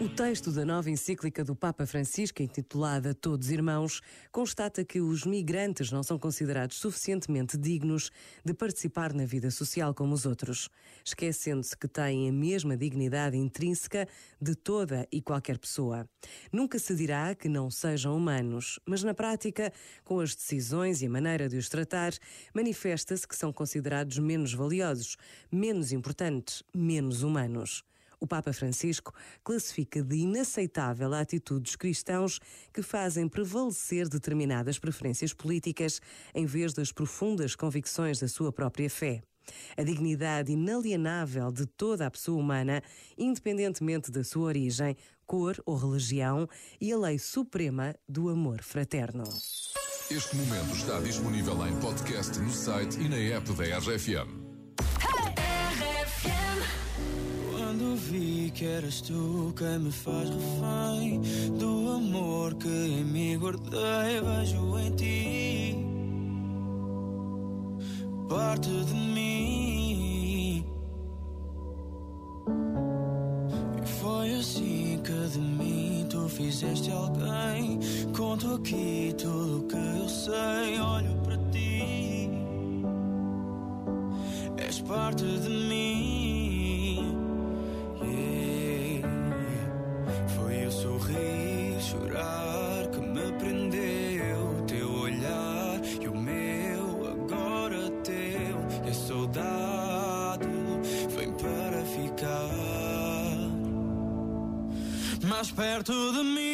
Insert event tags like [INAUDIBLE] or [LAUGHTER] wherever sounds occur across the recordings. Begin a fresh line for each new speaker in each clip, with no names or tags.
O texto da nova encíclica do Papa Francisco, intitulada Todos Irmãos, constata que os migrantes não são considerados suficientemente dignos de participar na vida social como os outros, esquecendo-se que têm a mesma dignidade intrínseca de toda e qualquer pessoa. Nunca se dirá que não sejam humanos, mas na prática, com as decisões e a maneira de os tratar, manifesta-se que são considerados menos valiosos, menos importantes, menos humanos. O Papa Francisco classifica de inaceitável a atitude dos cristãos que fazem prevalecer determinadas preferências políticas em vez das profundas convicções da sua própria fé. A dignidade inalienável de toda a pessoa humana, independentemente da sua origem, cor ou religião, e a lei suprema do amor fraterno.
Este momento está disponível em podcast no site e na app da RFM.
Vi que eras tu quem me faz refém do amor que em mim guardei, vejo em ti parte de mim. E foi assim que de mim tu fizeste alguém. Conto aqui tudo o que eu sei, olho para ti. És parte de mim. Mais perto de mim,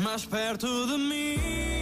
Mais perto de mim.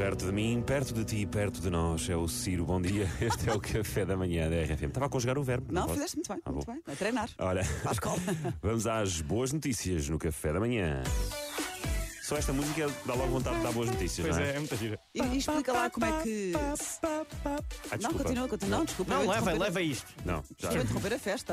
Perto de mim, perto de ti, perto de nós. É o Ciro. Bom dia. [LAUGHS] Este é o café da manhã da RFM. Estava a conjugar o verbo.
Não, não fizeste muito bem. Ah, muito bem. A treinar.
Olha,
à escola. [LAUGHS]
vamos às boas notícias no café da manhã. Só esta música dá logo vontade de dar boas notícias,
pois
não é?
é, é muita gira.
E, e explica lá como é que.
Ah,
não, continua, continua. Não, desculpa.
Não, leva, leva isto.
Não,
já. Estou a interromper a festa.